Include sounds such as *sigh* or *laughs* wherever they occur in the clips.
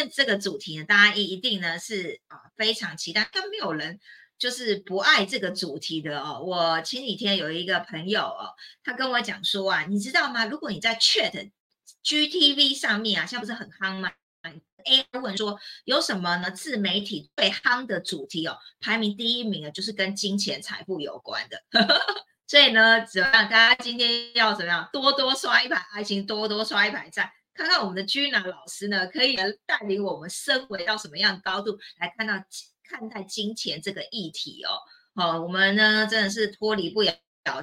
天这个主题呢，大家一一定呢是啊非常期待，但没有人就是不爱这个主题的哦。我前几天有一个朋友哦，他跟我讲说啊，你知道吗？如果你在 Chat GTV 上面啊，现在不是很夯吗？AI 问说有什么呢？自媒体最夯的主题哦，排名第一名的就是跟金钱财富有关的。*laughs* 所以呢，怎么样？大家今天要怎么样？多多刷一排爱心，多多刷一排赞，看看我们的 Gina 老师呢，可以带领我们升维到什么样的高度来看到看待金钱这个议题哦。好，我们呢真的是脱离不了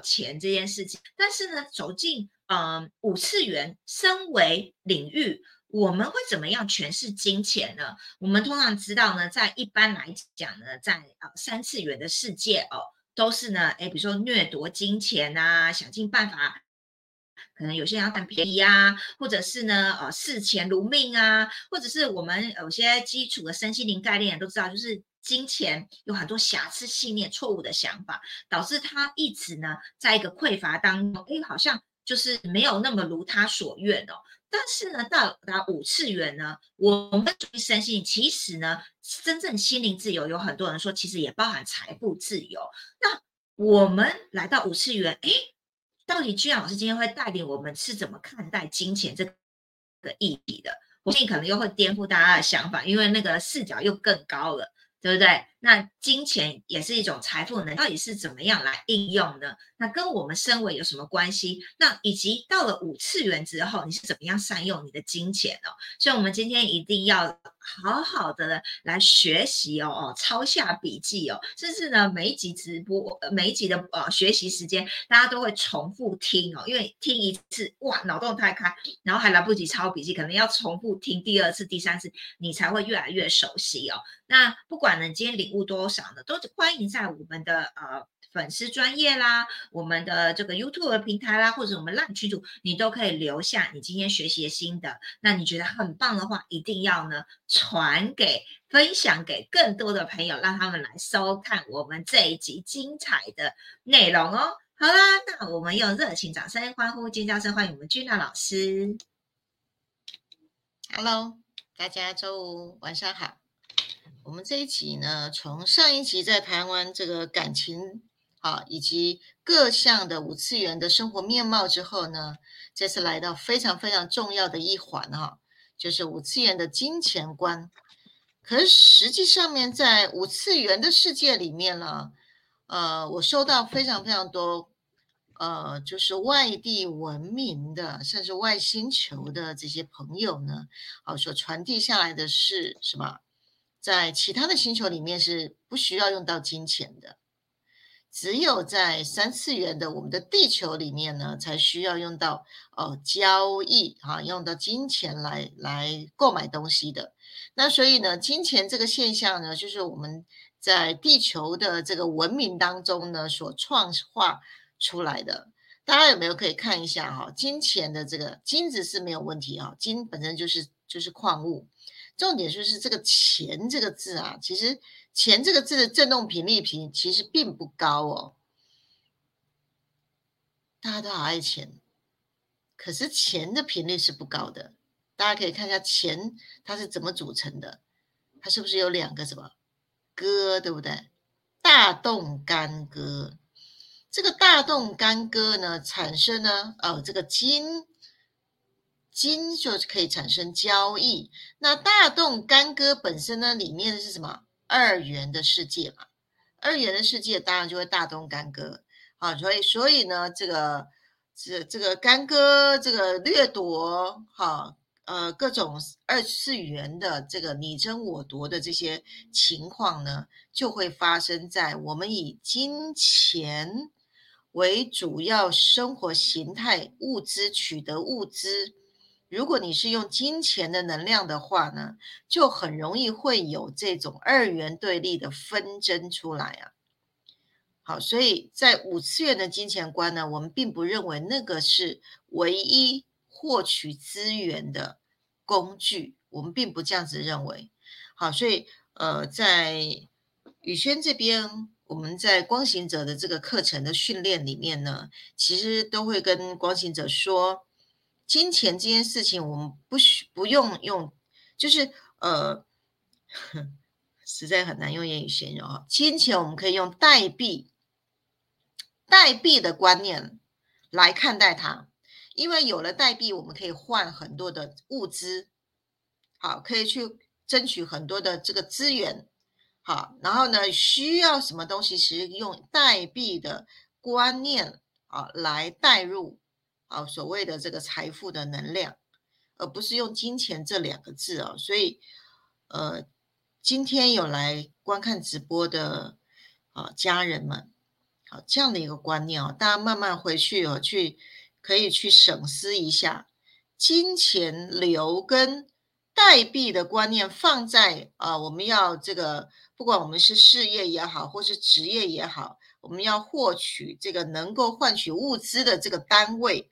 钱这件事情，但是呢，走进嗯五次元升维领域，我们会怎么样诠释金钱呢？我们通常知道呢，在一般来讲呢，在呃三次元的世界哦。都是呢，哎，比如说掠夺金钱啊，想尽办法，可能有些人要占便宜啊，或者是呢，呃，视钱如命啊，或者是我们有些基础的身心灵概念都知道，就是金钱有很多瑕疵信念、错误的想法，导致他一直呢，在一个匮乏当中，哎，好像就是没有那么如他所愿哦。但是呢，到达五次元呢，我们注意身心，其实呢，真正心灵自由，有很多人说，其实也包含财富自由。那我们来到五次元，哎，到底居然老师今天会带领我们是怎么看待金钱这个议题的？我信可能又会颠覆大家的想法，因为那个视角又更高了。对不对？那金钱也是一种财富呢，到底是怎么样来应用呢？那跟我们身为有什么关系？那以及到了五次元之后，你是怎么样善用你的金钱呢？所以，我们今天一定要好好的来学习哦哦，抄下笔记哦，甚至呢，每一集直播、每一集的呃学习时间，大家都会重复听哦，因为听一次哇，脑洞太开，然后还来不及抄笔记，可能要重复听第二次、第三次，你才会越来越熟悉哦。那不管呢，今天领物多少呢，都欢迎在我们的呃粉丝专业啦，我们的这个 YouTube 平台啦，或者我们烂区主，你都可以留下你今天学习的心得。那你觉得很棒的话，一定要呢传给、分享给更多的朋友，让他们来收看我们这一集精彩的内容哦。好啦，那我们用热情掌声、欢呼、尖叫声欢迎我们君娜老师。Hello，大家周五晚上好。我们这一集呢，从上一集在谈完这个感情啊，以及各项的五次元的生活面貌之后呢，这次来到非常非常重要的一环哈，就是五次元的金钱观。可是实际上面在五次元的世界里面呢，呃，我收到非常非常多，呃，就是外地文明的，甚至外星球的这些朋友呢，啊，所传递下来的是什么？在其他的星球里面是不需要用到金钱的，只有在三次元的我们的地球里面呢，才需要用到哦交易啊，用到金钱来来购买东西的。那所以呢，金钱这个现象呢，就是我们在地球的这个文明当中呢所创化出来的。大家有没有可以看一下哈？金钱的这个金子是没有问题哈，金本身就是就是矿物。重点就是这个“钱”这个字啊，其实“钱”这个字的振动频率频其实并不高哦。大家都好爱钱，可是钱的频率是不高的。大家可以看一下钱它是怎么组成的，它是不是有两个什么歌，对不对？大动干戈，这个大动干戈呢，产生呢，哦，这个金。金就可以产生交易。那大动干戈本身呢，里面是什么？二元的世界嘛。二元的世界当然就会大动干戈啊。所以，所以呢，这个这这个干戈，这个掠夺，哈，呃，各种二次元的这个你争我夺的这些情况呢，就会发生在我们以金钱为主要生活形态物资取得物资。如果你是用金钱的能量的话呢，就很容易会有这种二元对立的纷争出来啊。好，所以在五次元的金钱观呢，我们并不认为那个是唯一获取资源的工具，我们并不这样子认为。好，所以呃，在宇轩这边，我们在光行者的这个课程的训练里面呢，其实都会跟光行者说。金钱这件事情，我们不需不用用，就是呃，*laughs* 实在很难用言语形容啊。金钱我们可以用代币，代币的观念来看待它，因为有了代币，我们可以换很多的物资，好，可以去争取很多的这个资源，好，然后呢，需要什么东西，其实用代币的观念啊来代入啊所谓的这个财富的能量，而不是用金钱这两个字哦，所以。呃，今天有来观看直播的啊家人们，好这样的一个观念哦，大家慢慢回去哦，去可以去省思一下，金钱流跟代币的观念放在啊，我们要这个，不管我们是事业也好，或是职业也好，我们要获取这个能够换取物资的这个单位，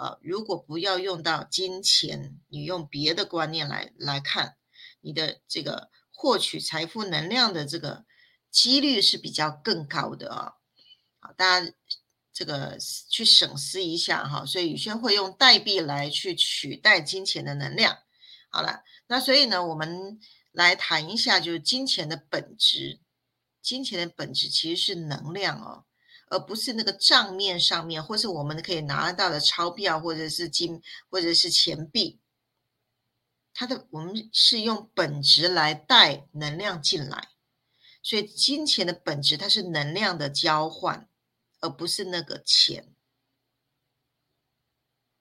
呃，如果不要用到金钱，你用别的观念来来看。你的这个获取财富能量的这个几率是比较更高的啊，好，大家这个去审思一下哈。所以宇轩会用代币来去取代金钱的能量。好了，那所以呢，我们来谈一下，就是金钱的本质。金钱的本质其实是能量哦，而不是那个账面上面，或是我们可以拿到的钞票，或者是金，或者是钱币。它的我们是用本质来带能量进来，所以金钱的本质它是能量的交换，而不是那个钱，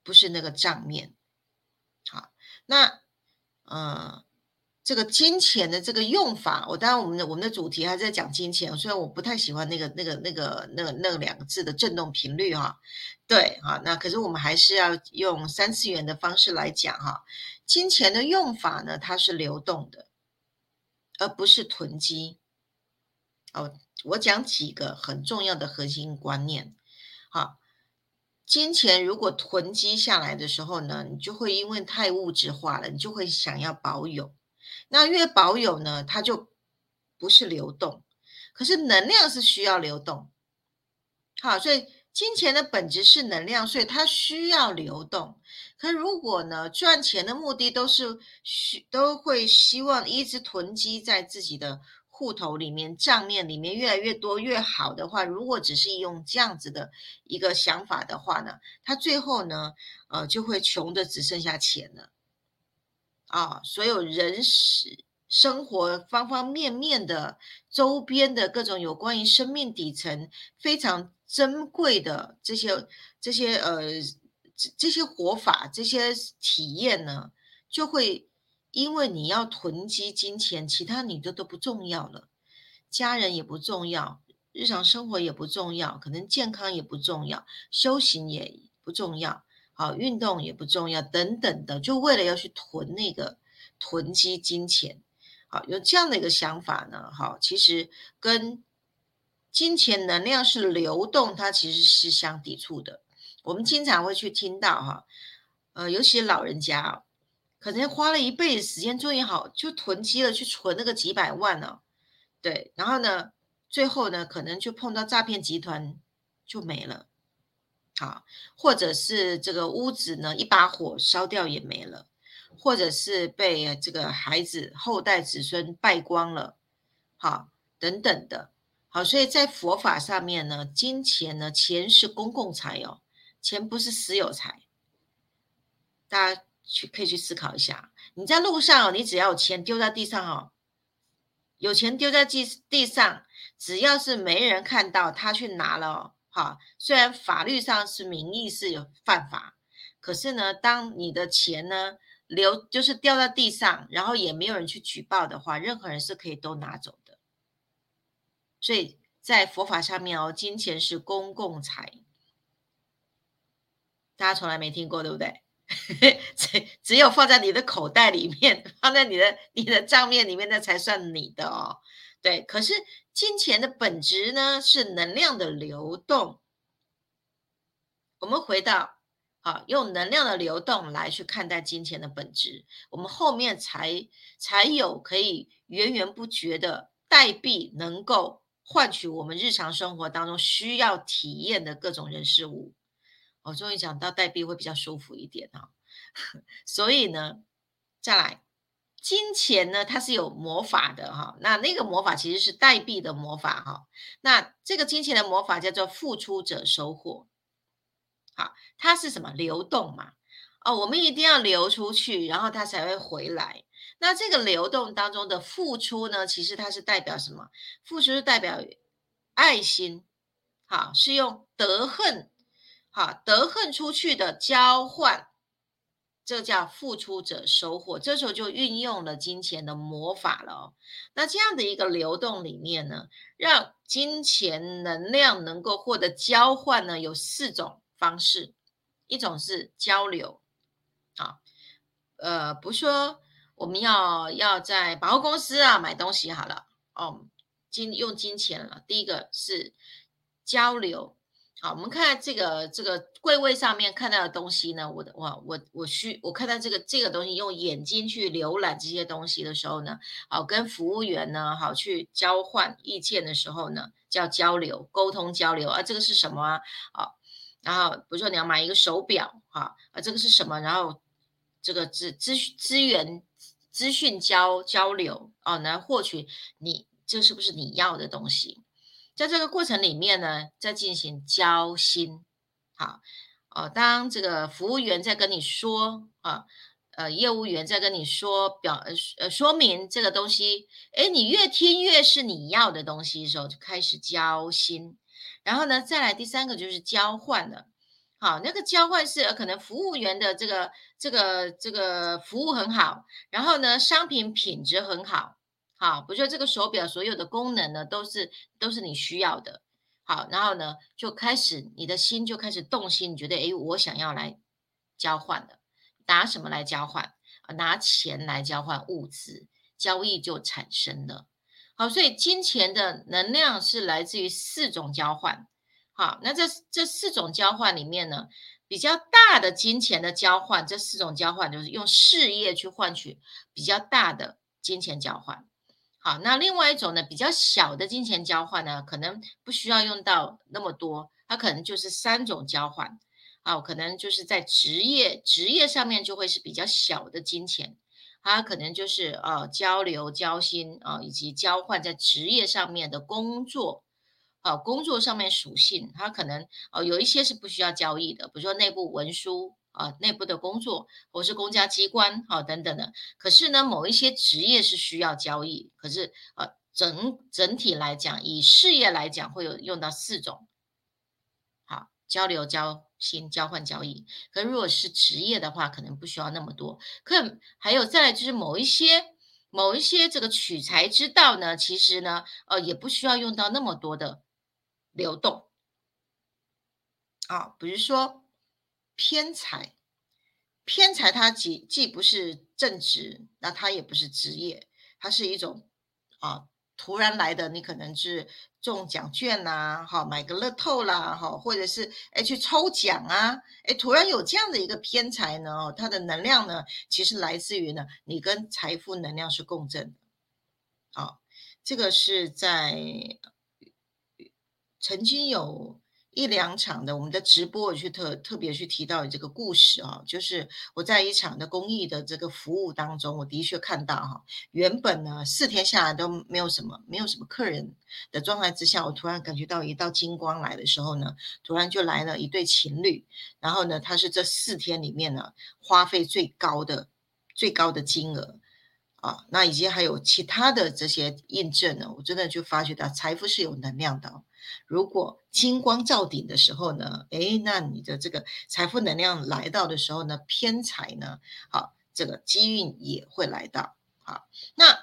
不是那个账面。好，那呃，这个金钱的这个用法，我当然我们的我们的主题还是在讲金钱，虽然我不太喜欢那个那个那个那那两个字的震动频率哈，对哈，那可是我们还是要用三次元的方式来讲哈。金钱的用法呢，它是流动的，而不是囤积。哦，我讲几个很重要的核心观念。好，金钱如果囤积下来的时候呢，你就会因为太物质化了，你就会想要保有。那越保有呢，它就不是流动。可是能量是需要流动。好，所以。金钱的本质是能量，所以它需要流动。可如果呢，赚钱的目的都是需都会希望一直囤积在自己的户头里面、账面里面越来越多越好的话，如果只是用这样子的一个想法的话呢，他最后呢，呃，就会穷的只剩下钱了。啊，所有人事生活方方面面的周边的各种有关于生命底层非常。珍贵的这些、这些呃、这这些活法、这些体验呢，就会因为你要囤积金钱，其他你都都不重要了，家人也不重要，日常生活也不重要，可能健康也不重要，修行也不重要，好运动也不重要，等等的，就为了要去囤那个囤积金钱，好有这样的一个想法呢，好，其实跟。金钱能量是流动，它其实是相抵触的。我们经常会去听到哈，呃，尤其老人家，可能花了一辈子时间，终于好就囤积了，去存那个几百万呢，对，然后呢，最后呢，可能就碰到诈骗集团就没了，好，或者是这个屋子呢一把火烧掉也没了，或者是被这个孩子后代子孙败光了，好，等等的。好，所以在佛法上面呢，金钱呢，钱是公共财哦，钱不是私有财。大家去可以去思考一下，你在路上哦，你只要有钱丢在地上哦，有钱丢在地地上，只要是没人看到，他去拿了哦，啊，虽然法律上是名义是有犯法，可是呢，当你的钱呢流就是掉在地上，然后也没有人去举报的话，任何人是可以都拿走的。所以在佛法上面哦，金钱是公共财，大家从来没听过，对不对？*laughs* 只只有放在你的口袋里面，放在你的你的账面里面，那才算你的哦。对，可是金钱的本质呢，是能量的流动。我们回到好，用能量的流动来去看待金钱的本质，我们后面才才有可以源源不绝的代币能够。换取我们日常生活当中需要体验的各种人事物，我终于讲到代币会比较舒服一点啊。*laughs* 所以呢，再来金钱呢，它是有魔法的哈。那那个魔法其实是代币的魔法哈。那这个金钱的魔法叫做付出者收获。好，它是什么流动嘛？哦，我们一定要流出去，然后它才会回来。那这个流动当中的付出呢，其实它是代表什么？付出是代表爱心，好，是用德恨，好，德恨出去的交换。这叫付出者收获，这时候就运用了金钱的魔法了哦。那这样的一个流动里面呢，让金钱能量能够获得交换呢，有四种方式。一种是交流，啊，呃，不说我们要要在百货公司啊买东西好了哦，金用金钱了。第一个是交流。好，我们看这个这个柜位上面看到的东西呢，我的哇，我我需我看到这个这个东西，用眼睛去浏览这些东西的时候呢，好，跟服务员呢，好去交换意见的时候呢，叫交流沟通交流啊，这个是什么啊？好，然后比如说你要买一个手表，哈啊，这个是什么？然后这个资资资源资讯交交流哦，来获取你这是不是你要的东西？在这个过程里面呢，在进行交心，好哦。当这个服务员在跟你说啊，呃，业务员在跟你说表呃说明这个东西，哎，你越听越是你要的东西的时候，就开始交心。然后呢，再来第三个就是交换了。好，那个交换是可能服务员的这个这个这个服务很好，然后呢，商品品质很好。好，比如说这个手表所有的功能呢，都是都是你需要的。好，然后呢，就开始你的心就开始动心，你觉得诶，我想要来交换的，拿什么来交换？拿钱来交换物资，交易就产生了。好，所以金钱的能量是来自于四种交换。好，那这这四种交换里面呢，比较大的金钱的交换，这四种交换就是用事业去换取比较大的金钱交换。好，那另外一种呢，比较小的金钱交换呢，可能不需要用到那么多，它可能就是三种交换，啊，可能就是在职业职业上面就会是比较小的金钱，它可能就是呃交流交心啊，以及交换在职业上面的工作，啊，工作上面属性，它可能哦有一些是不需要交易的，比如说内部文书。啊，内部的工作或是公家机关，好等等的。可是呢，某一些职业是需要交易。可是，呃，整整体来讲，以事业来讲，会有用到四种，好交流、交心、交换、交易。可如果是职业的话，可能不需要那么多。可还有再来就是某一些某一些这个取材之道呢，其实呢，呃，也不需要用到那么多的流动。啊，比如说。偏财，偏财它既既不是正职，那它也不是职业，它是一种啊突然来的，你可能是中奖券呐，哈买个乐透啦，哈或者是哎去抽奖啊，哎突然有这样的一个偏财呢，它的能量呢，其实来自于呢你跟财富能量是共振的，啊，这个是在曾经有。一两场的我们的直播，我去特特别去提到这个故事啊，就是我在一场的公益的这个服务当中，我的确看到哈，原本呢四天下来都没有什么没有什么客人的状态之下，我突然感觉到一道金光来的时候呢，突然就来了一对情侣，然后呢，他是这四天里面呢花费最高的最高的金额啊，那以及还有其他的这些印证呢，我真的就发觉到财富是有能量的。如果金光照顶的时候呢，哎，那你的这个财富能量来到的时候呢，偏财呢，好，这个机运也会来到。好，那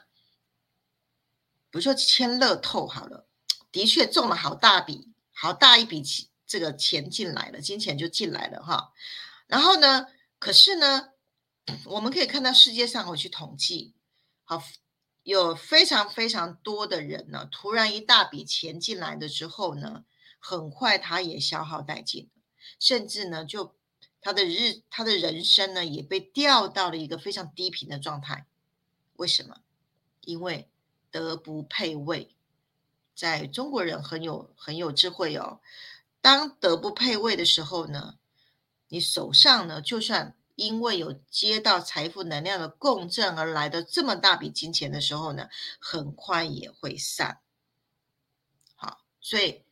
比如说签乐透好了，的确中了好大笔，好大一笔钱，这个钱进来了，金钱就进来了哈。然后呢，可是呢，我们可以看到世界上我去统计，好。有非常非常多的人呢，突然一大笔钱进来的之后呢，很快他也消耗殆尽，甚至呢，就他的日他的人生呢，也被掉到了一个非常低频的状态。为什么？因为德不配位，在中国人很有很有智慧哦。当德不配位的时候呢，你手上呢，就算因为有接到财富能量的共振而来的这么大笔金钱的时候呢，很快也会散。好，所以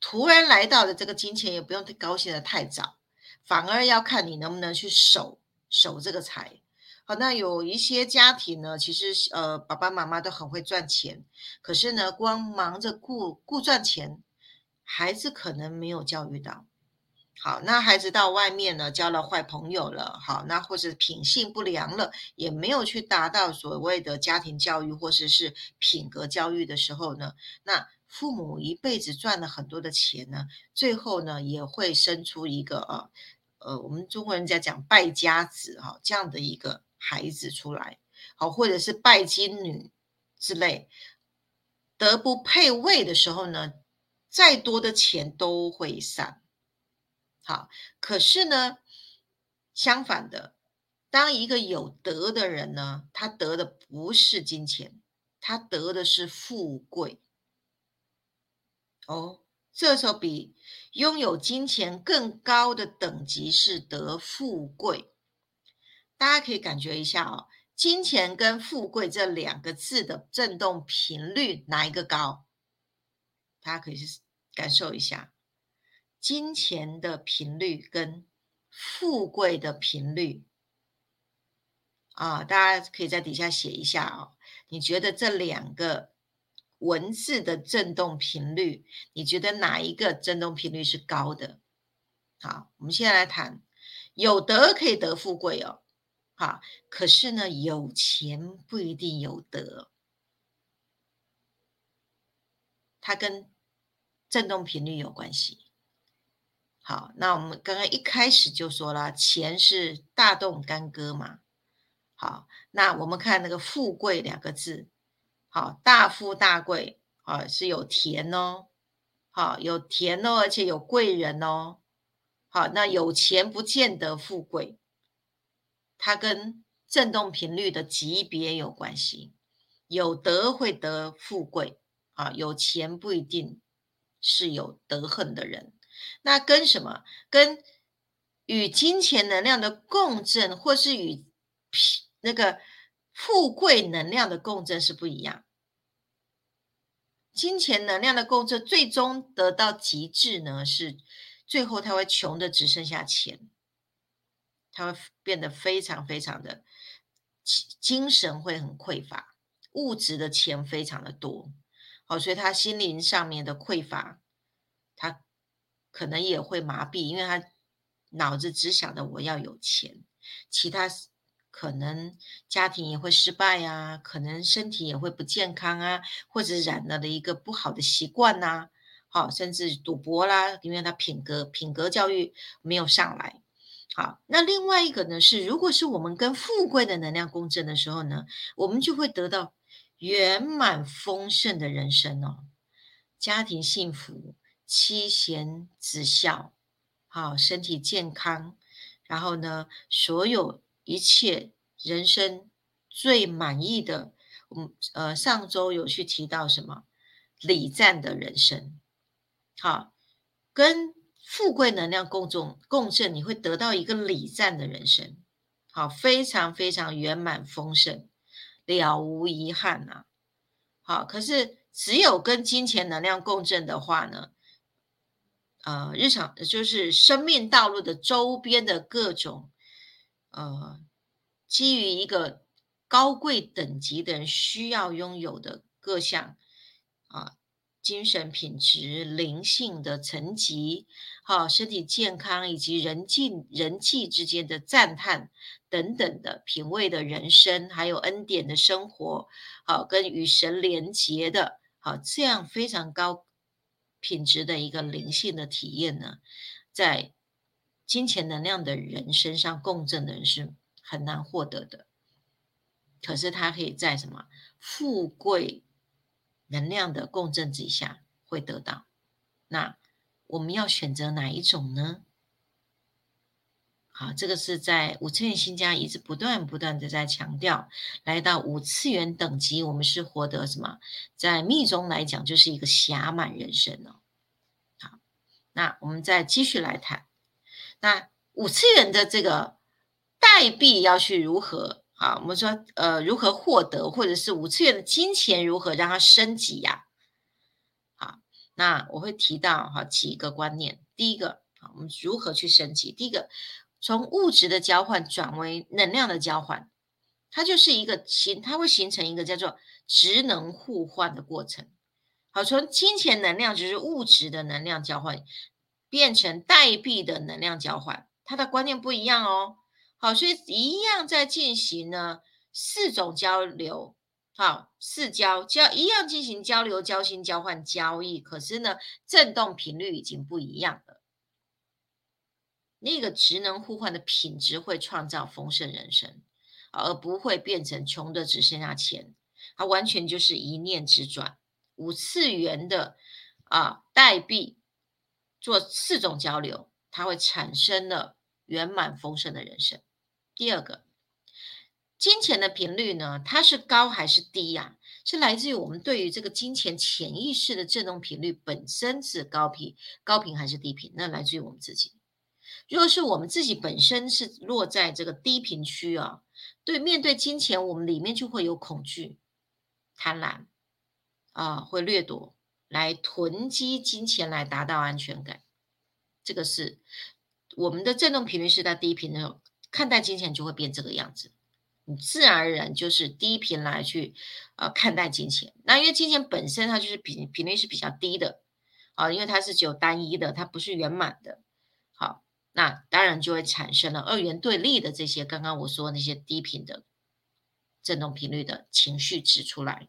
突然来到的这个金钱也不用高兴的太早，反而要看你能不能去守守这个财。好，那有一些家庭呢，其实呃爸爸妈妈都很会赚钱，可是呢，光忙着顾顾赚钱，孩子可能没有教育到。好，那孩子到外面呢，交了坏朋友了，好，那或者品性不良了，也没有去达到所谓的家庭教育或者是品格教育的时候呢，那父母一辈子赚了很多的钱呢，最后呢也会生出一个呃呃，我们中国人在讲败家子哈这样的一个孩子出来，好，或者是拜金女之类，德不配位的时候呢，再多的钱都会散。好，可是呢，相反的，当一个有德的人呢，他得的不是金钱，他得的是富贵。哦，这时候比拥有金钱更高的等级是得富贵。大家可以感觉一下哦，金钱跟富贵这两个字的振动频率哪一个高？大家可以去感受一下。金钱的频率跟富贵的频率啊，大家可以在底下写一下哦。你觉得这两个文字的振动频率，你觉得哪一个振动频率是高的？好，我们现在来谈，有德可以得富贵哦。好，可是呢，有钱不一定有德，它跟振动频率有关系。好，那我们刚刚一开始就说了，钱是大动干戈嘛。好，那我们看那个“富贵”两个字，好，大富大贵啊，是有田哦，好，有田哦，而且有贵人哦。好，那有钱不见得富贵，它跟振动频率的级别有关系。有德会得富贵啊，有钱不一定是有德恨的人。那跟什么？跟与金钱能量的共振，或是与那个富贵能量的共振是不一样。金钱能量的共振，最终得到极致呢，是最后他会穷的只剩下钱，他会变得非常非常的精神会很匮乏，物质的钱非常的多，好，所以他心灵上面的匮乏，可能也会麻痹，因为他脑子只想着我要有钱，其他可能家庭也会失败啊，可能身体也会不健康啊，或者染了的一个不好的习惯呐，好，甚至赌博啦，因为他品格品格教育没有上来。好，那另外一个呢是，如果是我们跟富贵的能量共振的时候呢，我们就会得到圆满丰盛的人生哦，家庭幸福。妻贤子孝，好，身体健康，然后呢，所有一切人生最满意的，嗯呃，上周有去提到什么礼赞的人生，好，跟富贵能量共振共振，你会得到一个礼赞的人生，好，非常非常圆满丰盛，了无遗憾呐，好，可是只有跟金钱能量共振的话呢？呃，日常就是生命道路的周边的各种，呃，基于一个高贵等级的人需要拥有的各项啊，精神品质、灵性的层级、好身体健康以及人际人际之间的赞叹等等的品味的人生，还有恩典的生活，好跟与神连结的，好这样非常高。品质的一个灵性的体验呢，在金钱能量的人身上共振的人是很难获得的。可是他可以在什么富贵能量的共振之下会得到。那我们要选择哪一种呢？啊，这个是在五次元新家一直不断不断的在强调，来到五次元等级，我们是获得什么？在密中来讲，就是一个暇满人生哦。好，那我们再继续来谈，那五次元的这个代币要去如何啊？我们说呃，如何获得，或者是五次元的金钱如何让它升级呀？好，那我会提到哈几个观念。第一个，我们如何去升级？第一个，从物质的交换转为能量的交换，它就是一个形，它会形成一个叫做职能互换的过程。好，从金钱能量就是物质的能量交换，变成代币的能量交换，它的观念不一样哦。好，所以一样在进行呢四种交流，好，四交交一样进行交流、交心、交换、交易，可是呢，振动频率已经不一样了。那个职能互换的品质会创造丰盛人生，而不会变成穷的只剩下钱，它完全就是一念之转。五次元的啊代币做四种交流，它会产生了圆满丰盛的人生。第二个，金钱的频率呢，它是高还是低呀？是来自于我们对于这个金钱潜意识的振动频率本身是高频、高频还是低频？那来自于我们自己。如果是我们自己本身是落在这个低频区啊，对面对金钱，我们里面就会有恐惧、贪婪。啊，会掠夺来囤积金钱来达到安全感，这个是我们的振动频率是在低频的时候，看待金钱就会变这个样子，你自然而然就是低频来去呃看待金钱。那因为金钱本身它就是频频率是比较低的啊，因为它是只有单一的，它不是圆满的。那当然就会产生了二元对立的这些刚刚我说那些低频的振动频率的情绪指出来。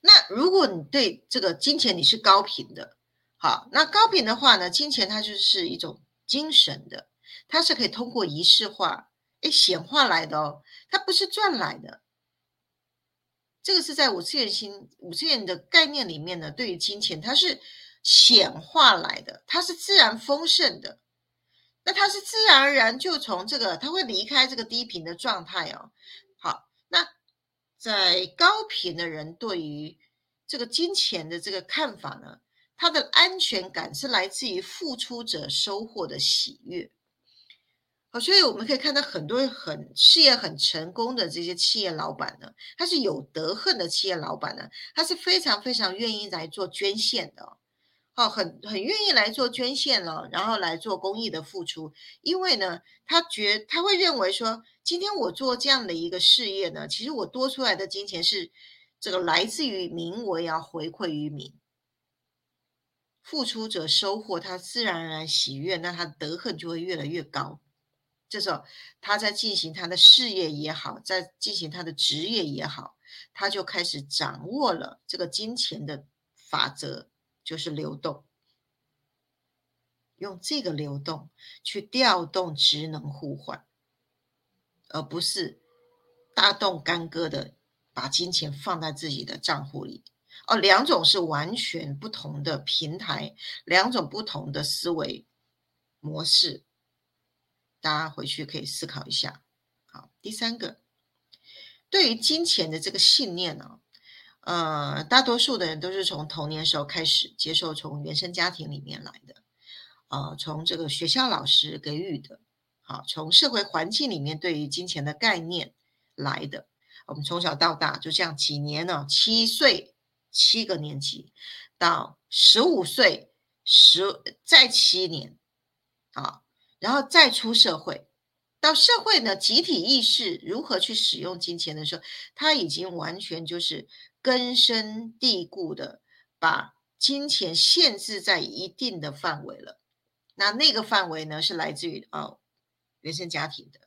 那如果你对这个金钱你是高频的，好，那高频的话呢，金钱它就是一种精神的，它是可以通过仪式化，哎，显化来的哦，它不是赚来的。这个是在五次元心五次元的概念里面呢，对于金钱它是显化来的，它是自然丰盛的，那它是自然而然就从这个，它会离开这个低频的状态哦。好，那。在高频的人对于这个金钱的这个看法呢，他的安全感是来自于付出者收获的喜悦。好，所以我们可以看到很多很事业很成功的这些企业老板呢，他是有德恨的企业老板呢，他是非常非常愿意来做捐献的。哦，哦很很愿意来做捐献了，然后来做公益的付出，因为呢，他觉他会认为说，今天我做这样的一个事业呢，其实我多出来的金钱是这个来自于民，我也要回馈于民。付出者收获，他自然而然喜悦，那他德恨就会越来越高。这时候他在进行他的事业也好，在进行他的职业也好，他就开始掌握了这个金钱的法则。就是流动，用这个流动去调动职能互换，而不是大动干戈的把金钱放在自己的账户里。哦，两种是完全不同的平台，两种不同的思维模式，大家回去可以思考一下。好，第三个，对于金钱的这个信念呢？呃，大多数的人都是从童年时候开始接受从原生家庭里面来的，呃，从这个学校老师给予的，好，从社会环境里面对于金钱的概念来的。我们从小到大就这样几年呢，七岁七个年级到十五岁十再七年，啊，然后再出社会，到社会呢集体意识如何去使用金钱的时候，他已经完全就是。根深蒂固的把金钱限制在一定的范围了，那那个范围呢是来自于哦原生家庭的，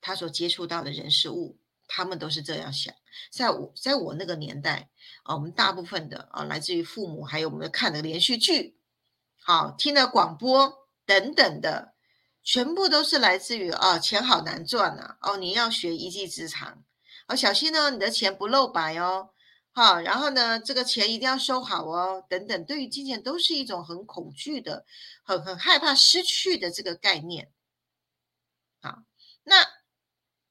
他所接触到的人事物，他们都是这样想。在我在我那个年代啊，我们大部分的啊来自于父母，还有我们看的连续剧，好听的广播等等的，全部都是来自于啊钱好难赚呐，哦你要学一技之长，哦小心呢你的钱不露白哦。好，然后呢，这个钱一定要收好哦，等等，对于金钱都是一种很恐惧的、很很害怕失去的这个概念。好，那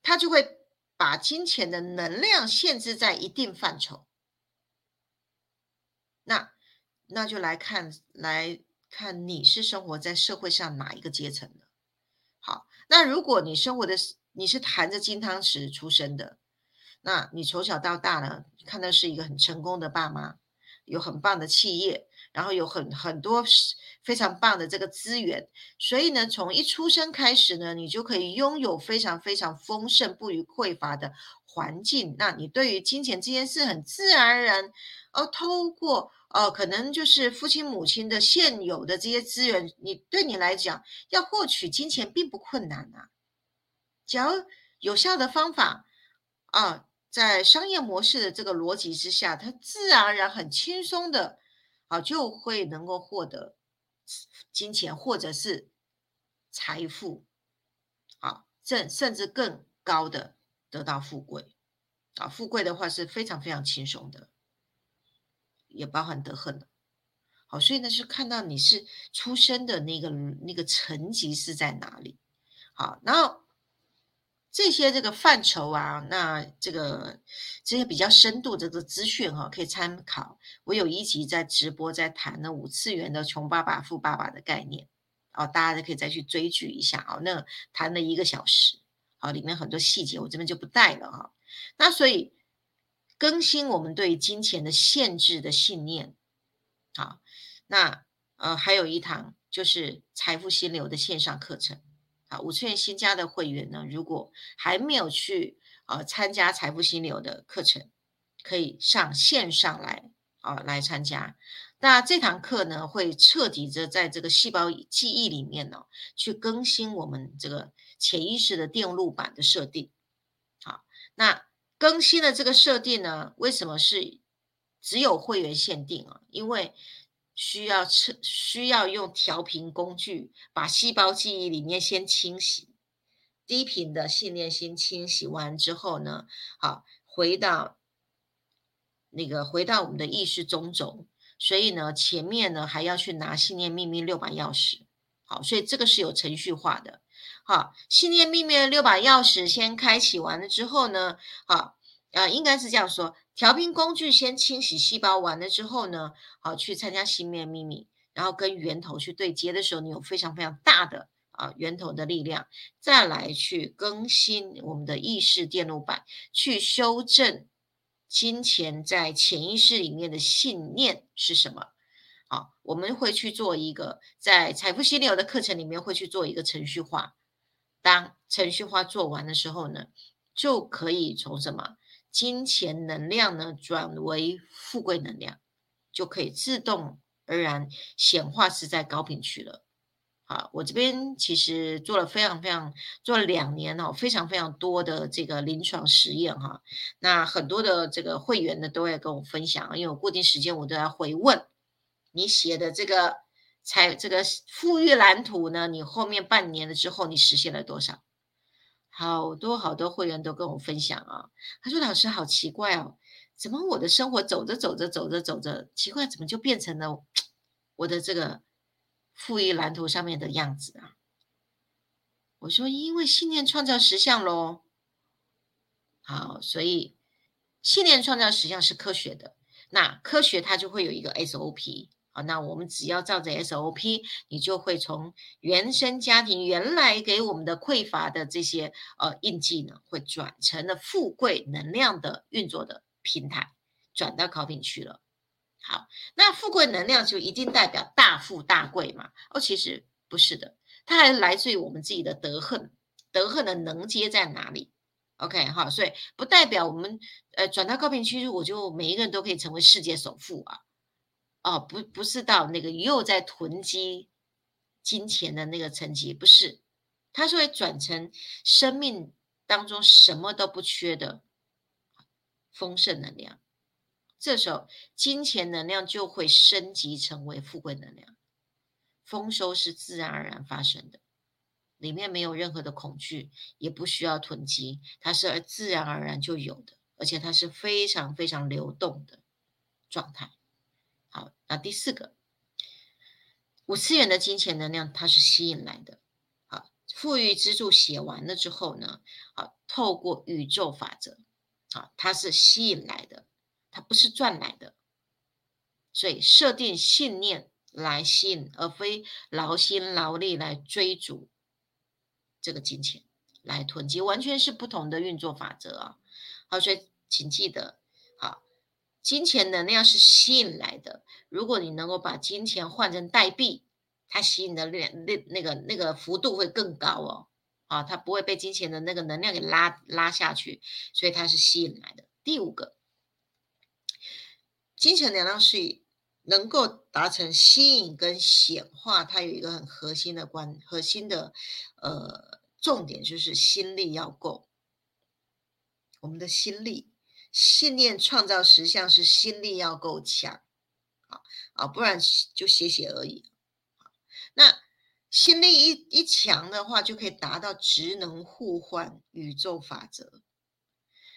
他就会把金钱的能量限制在一定范畴。那那就来看来看你是生活在社会上哪一个阶层的？好，那如果你生活的是你是含着金汤匙出生的，那你从小到大呢，看到是一个很成功的爸妈，有很棒的企业，然后有很很多非常棒的这个资源，所以呢，从一出生开始呢，你就可以拥有非常非常丰盛、不予匮乏的环境。那你对于金钱这件事，很自然而然，哦，透过哦，可能就是父亲母亲的现有的这些资源，你对你来讲，要获取金钱并不困难啊。只要有效的方法啊，在商业模式的这个逻辑之下，它自然而然很轻松的啊，就会能够获得金钱或者是财富啊，甚甚至更高的得到富贵啊，富贵的话是非常非常轻松的，也包含得恨的。好，所以呢，是看到你是出生的那个那个层级是在哪里。好，然后。这些这个范畴啊，那这个这些比较深度的这个资讯哈，可以参考。我有一集在直播在谈的五次元的穷爸爸富爸爸的概念，哦，大家都可以再去追剧一下哦。那谈了一个小时，好，里面很多细节我这边就不带了哈。那所以更新我们对金钱的限制的信念，好，那呃还有一堂就是财富心流的线上课程。五次元新加的会员呢，如果还没有去啊参加财富心流的课程，可以上线上来啊来参加。那这堂课呢，会彻底的在这个细胞记忆里面呢，去更新我们这个潜意识的电路板的设定。好，那更新的这个设定呢，为什么是只有会员限定啊？因为需要测，需要用调频工具把细胞记忆里面先清洗，低频的信念先清洗完之后呢，好回到那个回到我们的意识中轴，所以呢前面呢还要去拿信念秘密六把钥匙，好，所以这个是有程序化的，好，信念秘密的六把钥匙先开启完了之后呢，好，呃，应该是这样说。调频工具先清洗细胞完了之后呢，好去参加心面秘密，然后跟源头去对接的时候，你有非常非常大的啊源头的力量，再来去更新我们的意识电路板，去修正金钱在潜意识里面的信念是什么？好，我们会去做一个在财富心流的课程里面会去做一个程序化，当程序化做完的时候呢，就可以从什么？金钱能量呢，转为富贵能量，就可以自动而然显化是在高频区了。好，我这边其实做了非常非常做了两年哦，非常非常多的这个临床实验哈。那很多的这个会员呢，都会跟我分享，因为我固定时间我都要回问你写的这个财这个富裕蓝图呢，你后面半年了之后，你实现了多少？好多好多会员都跟我分享啊，他说：“老师好奇怪哦，怎么我的生活走着走着走着走着，奇怪怎么就变成了我的这个富裕蓝图上面的样子啊？”我说：“因为信念创造实相喽。”好，所以信念创造实相是科学的，那科学它就会有一个 SOP。好，那我们只要照着 SOP，你就会从原生家庭原来给我们的匮乏的这些呃印记呢，会转成了富贵能量的运作的平台，转到高频去了。好，那富贵能量就一定代表大富大贵嘛？哦，其实不是的，它还来自于我们自己的德恨，德恨的能接在哪里？OK，好，所以不代表我们呃转到高频区，我就每一个人都可以成为世界首富啊。哦，不，不是到那个又在囤积金钱的那个层级，不是，它是会转成生命当中什么都不缺的丰盛能量。这时候，金钱能量就会升级成为富贵能量，丰收是自然而然发生的，里面没有任何的恐惧，也不需要囤积，它是自然而然就有的，而且它是非常非常流动的状态。好，那第四个，五次元的金钱能量，它是吸引来的。好，富裕之柱写完了之后呢，好，透过宇宙法则，好，它是吸引来的，它不是赚来的。所以设定信念来吸引，而非劳心劳力来追逐。这个金钱来囤积，完全是不同的运作法则啊。好，所以请记得，金钱能量是吸引来的。如果你能够把金钱换成代币，它吸引的那那那个那个幅度会更高哦。啊，它不会被金钱的那个能量给拉拉下去，所以它是吸引来的。第五个，金钱能量是能够达成吸引跟显化，它有一个很核心的关核心的呃重点，就是心力要够。我们的心力、信念创造实相是心力要够强，啊啊，不然就写写而已。那心力一一强的话，就可以达到职能互换宇宙法则，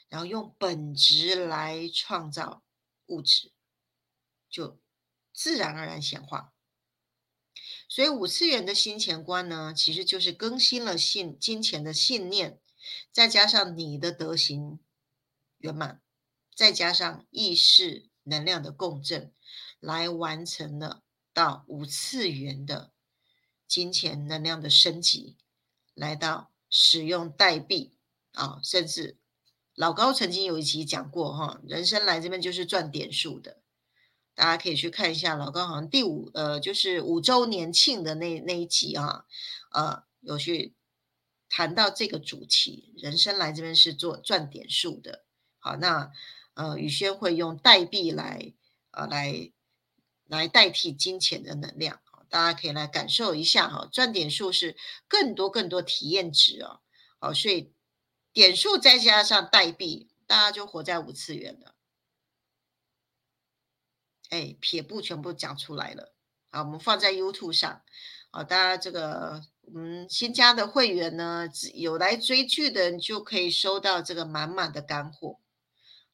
然后用本质来创造物质，就自然而然显化。所以五次元的金钱观呢，其实就是更新了信金钱的信念。再加上你的德行圆满，再加上意识能量的共振，来完成了到五次元的金钱能量的升级，来到使用代币啊，甚至老高曾经有一集讲过哈，人生来这边就是赚点数的，大家可以去看一下老高好像第五呃就是五周年庆的那那一集啊，呃有去。谈到这个主题，人生来这边是做赚点数的。好，那呃，宇轩会用代币来呃来来代替金钱的能量，大家可以来感受一下哈。赚点数是更多更多体验值哦。好，所以点数再加上代币，大家就活在五次元了。哎，撇步全部讲出来了。好，我们放在 YouTube 上。好，大家这个。嗯，新加的会员呢，有来追剧的人就可以收到这个满满的干货。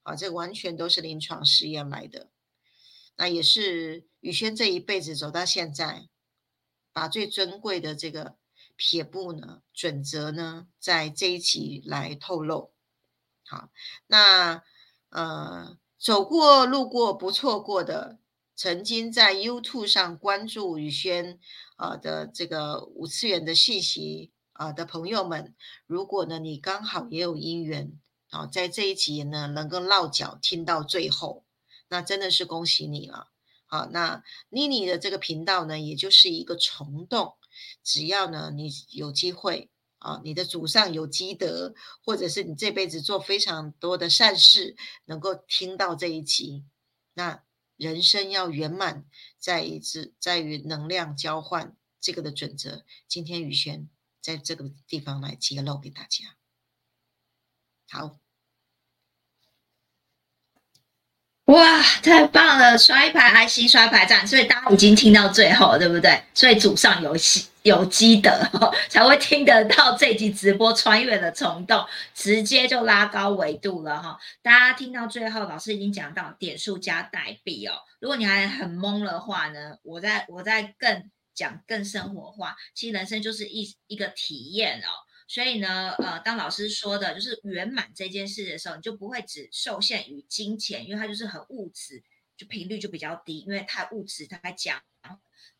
啊，这完全都是临床实验来的。那也是宇轩这一辈子走到现在，把最尊贵的这个撇步呢、准则呢，在这一集来透露。好，那呃，走过路过不错过的。曾经在 YouTube 上关注宇轩啊的这个五次元的信息啊的朋友们，如果呢你刚好也有姻缘啊，在这一集呢能够落脚听到最后，那真的是恭喜你了。好，那妮妮的这个频道呢，也就是一个虫洞，只要呢你有机会啊，你的祖上有积德，或者是你这辈子做非常多的善事，能够听到这一集，那。人生要圆满，在一次在于能量交换这个的准则。今天宇轩在这个地方来揭露给大家。好，哇，太棒了！刷一排爱心，刷排赞，所以大家已经听到最后，对不对？所以祖上有喜。有积德才会听得到这集直播穿越的虫洞，直接就拉高维度了哈！大家听到最后，老师已经讲到点数加代币哦。如果你还很懵的话呢，我在我在更讲更生活化，其实人生就是一一个体验哦。所以呢，呃，当老师说的就是圆满这件事的时候，你就不会只受限于金钱，因为它就是很物质，就频率就比较低，因为太物质，太讲。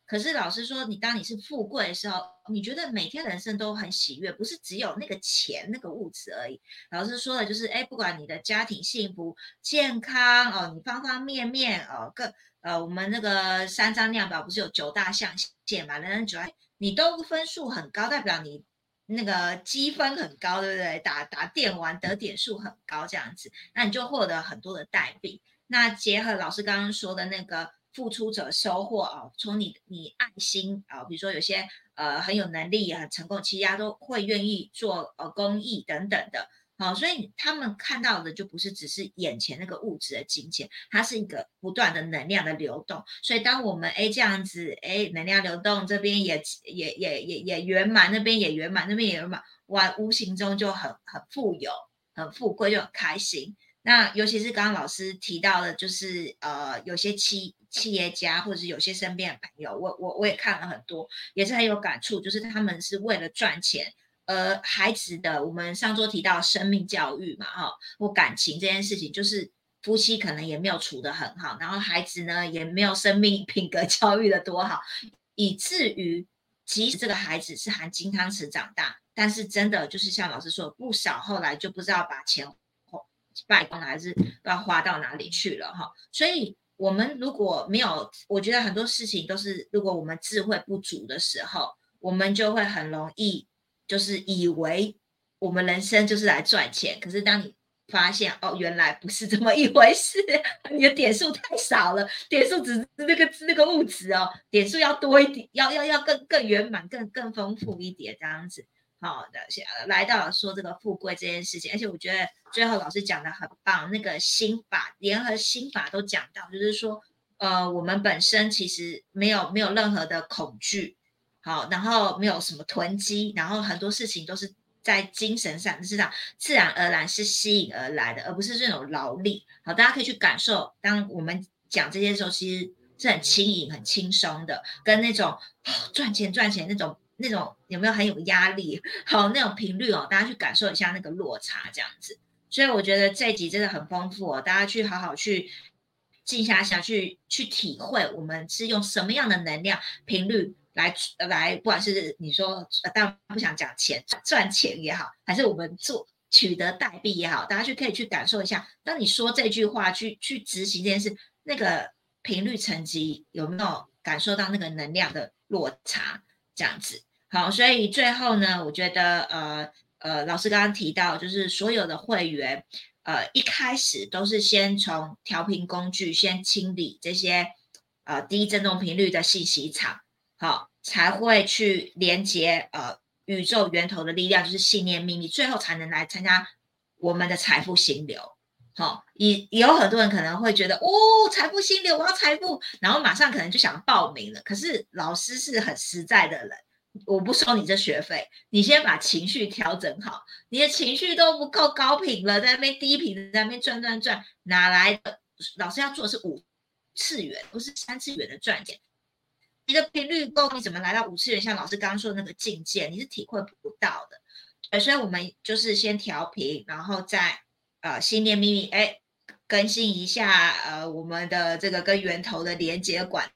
可是老师说，你当你是富贵的时候，你觉得每天人生都很喜悦，不是只有那个钱那个物质而已。老师说的就是，哎，不管你的家庭幸福、健康哦，你方方面面哦，各呃，我们那个三张量表不是有九大象限嘛？人人九大，你都分数很高，代表你那个积分很高，对不对？打打电玩得点数很高这样子，那你就获得很多的代币。那结合老师刚刚说的那个。付出者收获啊，从你你爱心啊，比如说有些呃很有能力很成功，其实都会愿意做呃公益等等的，好，所以他们看到的就不是只是眼前那个物质的金钱，它是一个不断的能量的流动。所以当我们哎这样子哎能量流动，这边也也也也也圆满，那边也圆满，那边也圆满，哇，无形中就很很富有，很富贵就很开心。那尤其是刚刚老师提到的，就是呃有些企企业家或者是有些身边的朋友，我我我也看了很多，也是很有感触，就是他们是为了赚钱，而孩子的我们上周提到生命教育嘛，哈，或感情这件事情，就是夫妻可能也没有处得很好，然后孩子呢也没有生命品格 *laughs* 教育的多好，以至于即使这个孩子是含金汤匙长大，但是真的就是像老师说，不少后来就不知道把钱败光了，还是不知道花到哪里去了哈。所以，我们如果没有，我觉得很多事情都是，如果我们智慧不足的时候，我们就会很容易就是以为我们人生就是来赚钱。可是当你发现哦，原来不是这么一回事，你的点数太少了，点数只是那个那个物质哦，点数要多一点，要要要更更圆满、更更丰富一点这样子。好的，来到了说这个富贵这件事情，而且我觉得最后老师讲的很棒，那个心法联合心法都讲到，就是说，呃，我们本身其实没有没有任何的恐惧，好，然后没有什么囤积，然后很多事情都是在精神上知道自然而然是吸引而来的，而不是这种劳力。好，大家可以去感受，当我们讲这些时候，其实是很轻盈、很轻松的，跟那种赚钱赚钱那种。那种有没有很有压力？好，那种频率哦，大家去感受一下那个落差，这样子。所以我觉得这一集真的很丰富哦，大家去好好去静下心去去体会，我们是用什么样的能量频率来来，不管是你说，当然不想讲钱赚钱也好，还是我们做取得代币也好，大家去可以去感受一下，当你说这句话去去执行这件事，那个频率层级有没有感受到那个能量的落差？这样子好，所以最后呢，我觉得呃呃，老师刚刚提到，就是所有的会员呃一开始都是先从调频工具先清理这些呃低振动频率的信息场，好才会去连接呃宇宙源头的力量，就是信念秘密，最后才能来参加我们的财富心流。好，也也有很多人可能会觉得哦，财富心流，我要财富，然后马上可能就想报名了。可是老师是很实在的人，我不收你这学费，你先把情绪调整好。你的情绪都不够高频了，在那边低频，在那边转转转，哪来的？老师要做的是五次元，不是三次元的赚钱。你的频率够，你怎么来到五次元？像老师刚刚说的那个境界，你是体会不到的。所以，我们就是先调频，然后再。呃，信念秘密，哎，更新一下，呃，我们的这个跟源头的连接管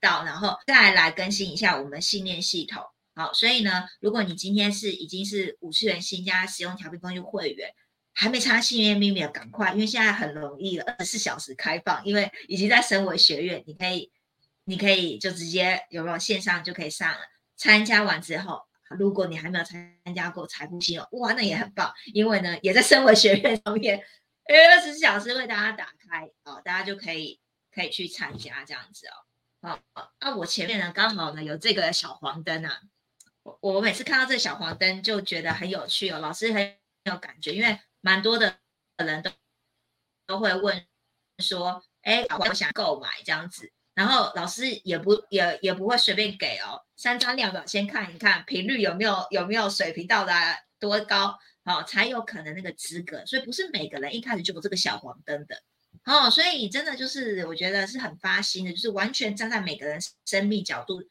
道，然后再来更新一下我们信念系统。好，所以呢，如果你今天是已经是五次元新加使用调频工具会员，还没插信念秘密的，赶快，因为现在很容易了，二十四小时开放，因为已经在升为学院，你可以，你可以就直接有没有线上就可以上了。参加完之后。如果你还没有参加过财富星哦，哇，那也很棒，因为呢，也在生活学院上面，因为二十四小时为大家打开哦，大家就可以可以去参加这样子哦。好，那我前面呢刚好呢有这个小黄灯啊，我我每次看到这小黄灯就觉得很有趣哦，老师很有感觉，因为蛮多的人都都会问说，哎，我想购买这样子。然后老师也不也也不会随便给哦，三张量表先看一看频率有没有有没有水平到达多高，好才有可能那个资格。所以不是每个人一开始就有这个小黄灯的，哦，所以真的就是我觉得是很发心的，就是完全站在每个人生命角度，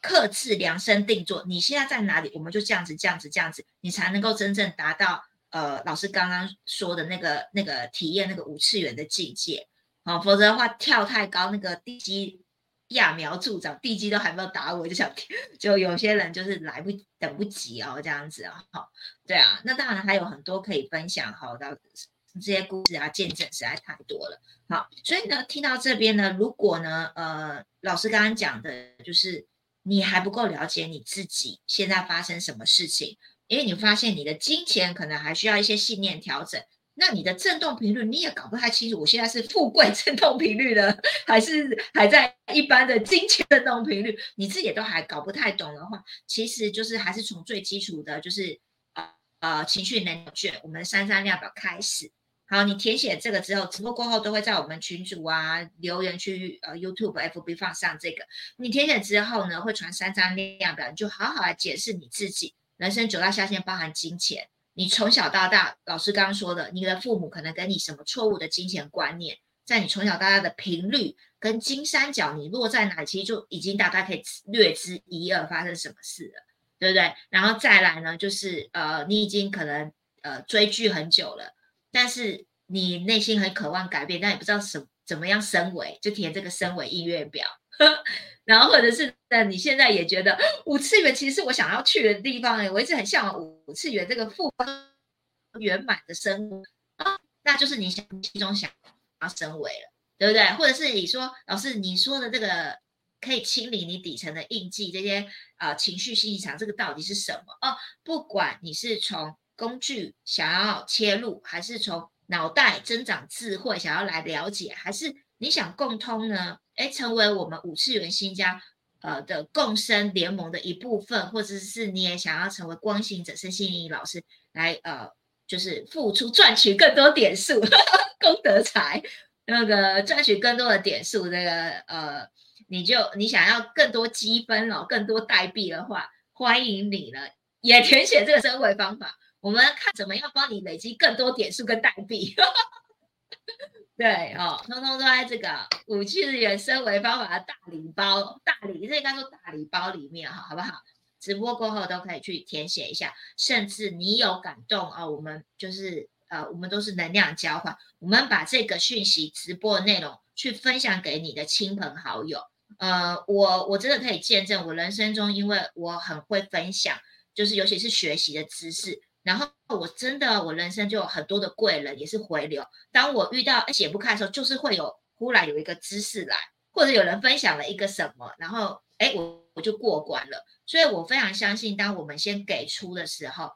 克制量身定做。你现在在哪里，我们就这样子这样子这样子，你才能够真正达到呃老师刚刚说的那个那个体验那个五次元的境界。哦，否则的话跳太高，那个地基揠苗助长，地基都还没有打稳就想，*laughs* 就有些人就是来不等不及哦，这样子啊，好，对啊，那当然还有很多可以分享，好的这些故事啊，见证实在太多了，好，所以呢，听到这边呢，如果呢，呃，老师刚刚讲的就是你还不够了解你自己现在发生什么事情，因为你发现你的金钱可能还需要一些信念调整。那你的振动频率你也搞不太清楚，我现在是富贵振动频率的，还是还在一般的金钱振动频率？你自己都还搞不太懂的话，其实就是还是从最基础的，就是呃呃情绪能量卷，我们三三量表开始。好，你填写这个之后，直播过后都会在我们群组啊留言区呃 YouTube FB 放上这个。你填写之后呢，会传三张量表，你就好好来解释你自己人生九大下限包含金钱。你从小到大，老师刚刚说的，你的父母可能给你什么错误的金钱观念，在你从小到大的频率跟金三角，你落在哪，其实就已经大概可以略知一二发生什么事了，对不对？然后再来呢，就是呃，你已经可能呃追剧很久了，但是你内心很渴望改变，但也不知道什怎么样升维，就填这个升维音乐表。*laughs* 然后或者是那你现在也觉得五次元其实是我想要去的地方哎，我一直很向往五次元这个复圆满的生活啊，那就是你想心中想要升维了，对不对？或者是你说老师你说的这个可以清理你底层的印记，这些啊情绪心理场，这个到底是什么？哦，不管你是从工具想要切入，还是从脑袋增长智慧想要来了解，还是你想共通呢？哎，成为我们五次元新家呃的共生联盟的一部分，或者是你也想要成为光行者身心灵老师来呃。就是付出赚取更多点数，*laughs* 功德财，那个赚取更多的点数，那个呃，你就你想要更多积分哦，更多代币的话，欢迎你了，也填写这个升维方法，我们看怎么样帮你累积更多点数跟代币。*laughs* *laughs* 对哦，通通都在这个五次元升维方法的大礼包，大礼这应该说大礼包里面哈，好不好？直播过后都可以去填写一下，甚至你有感动啊，我们就是呃，我们都是能量交换，我们把这个讯息直播的内容去分享给你的亲朋好友。呃，我我真的可以见证，我人生中因为我很会分享，就是尤其是学习的知识，然后我真的我人生就有很多的贵人也是回流。当我遇到解不开的时候，就是会有忽然有一个知识来，或者有人分享了一个什么，然后哎我我就过关了。所以我非常相信，当我们先给出的时候，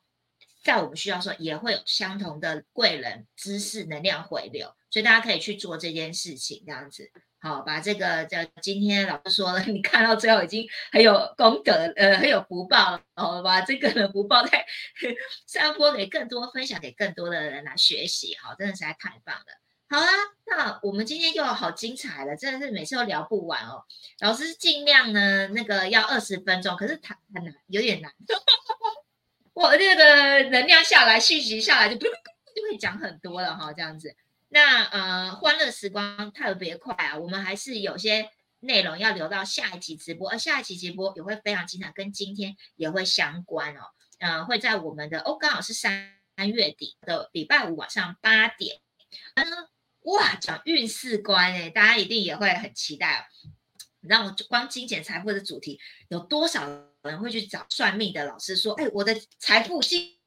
在我们需要说，也会有相同的贵人、知识、能量回流。所以大家可以去做这件事情，这样子，好，把这个叫今天老师说了，*laughs* 你看到最后已经很有功德，呃，很有福报，好，把这个福报再 *laughs* 散播给更多，分享给更多的人来学习，好，真的实在太棒了。好啦，那我们今天又好精彩了，真的是每次都聊不完哦。老师尽量呢，那个要二十分钟，可是谈很难，有点难。*laughs* 我那个能量下来，信息下来，就就会讲很多了哈，这样子。那呃，欢乐时光特别快啊，我们还是有些内容要留到下一期直播，而下一期直播也会非常精彩，跟今天也会相关哦。嗯，会在我们的哦，刚好是三月底的礼拜五晚上八点，嗯。哇，讲运势观哎，大家一定也会很期待哦。你知道，光金钱财富的主题，有多少人会去找算命的老师说，哎，我的财富今今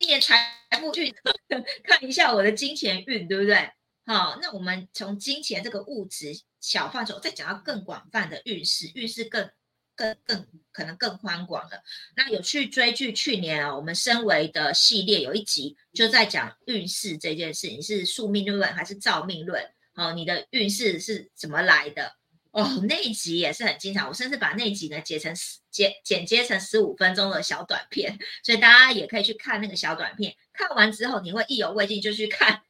今年财富运，*laughs* 看一下我的金钱运，对不对？好，那我们从金钱这个物质小范畴，再讲到更广泛的运势，运势更。更更可能更宽广了。那有去追剧，去年啊，我们身为的系列有一集就在讲运势这件事情，是宿命论还是造命论？哦，你的运势是怎么来的？哦，那一集也是很精彩。我甚至把那集呢剪成十剪剪接成十五分钟的小短片，所以大家也可以去看那个小短片。看完之后，你会意犹未尽，就去看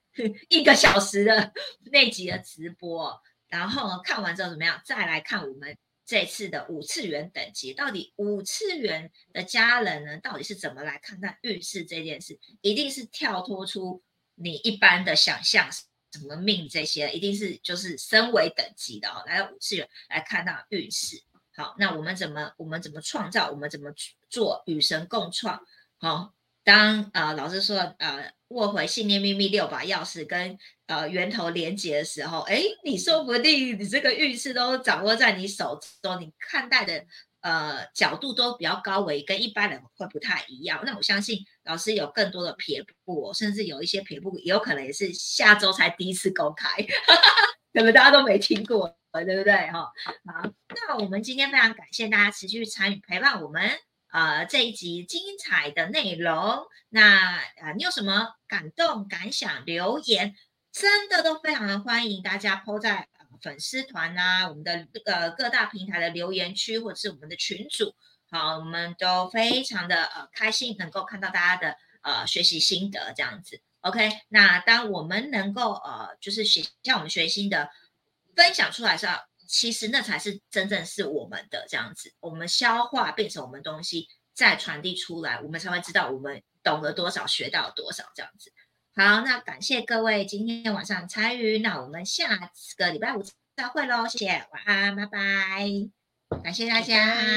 一个小时的那集的直播。然后看完之后怎么样？再来看我们。这次的五次元等级，到底五次元的家人呢，到底是怎么来看待运势这件事？一定是跳脱出你一般的想象，什么命这些，一定是就是升维等级的哦，来到五次元来看到运势。好，那我们怎么我们怎么创造？我们怎么做与神共创？好，当呃老师说呃。握回信念秘密六把钥匙跟呃源头连接的时候，哎，你说不定你这个运势都掌握在你手中，你看待的呃角度都比较高维，跟一般人会不太一样。那我相信老师有更多的撇步，甚至有一些撇步也有可能也是下周才第一次公开，*laughs* 可能大家都没听过，对不对？哈，好，那我们今天非常感谢大家持续参与陪伴我们。呃，这一集精彩的内容，那啊，你有什么感动感想留言？真的都非常的欢迎大家抛在粉丝团啊，我们的呃各大平台的留言区，或者是我们的群组，好，我们都非常的呃开心，能够看到大家的呃学习心得这样子。OK，那当我们能够呃就是学像我们学心的分享出来时候。其实那才是真正是我们的这样子，我们消化变成我们东西，再传递出来，我们才会知道我们懂了多少，学到多少这样子。好，那感谢各位今天晚上参与，那我们下个礼拜五再会喽，谢谢，晚安，拜拜，感谢大家。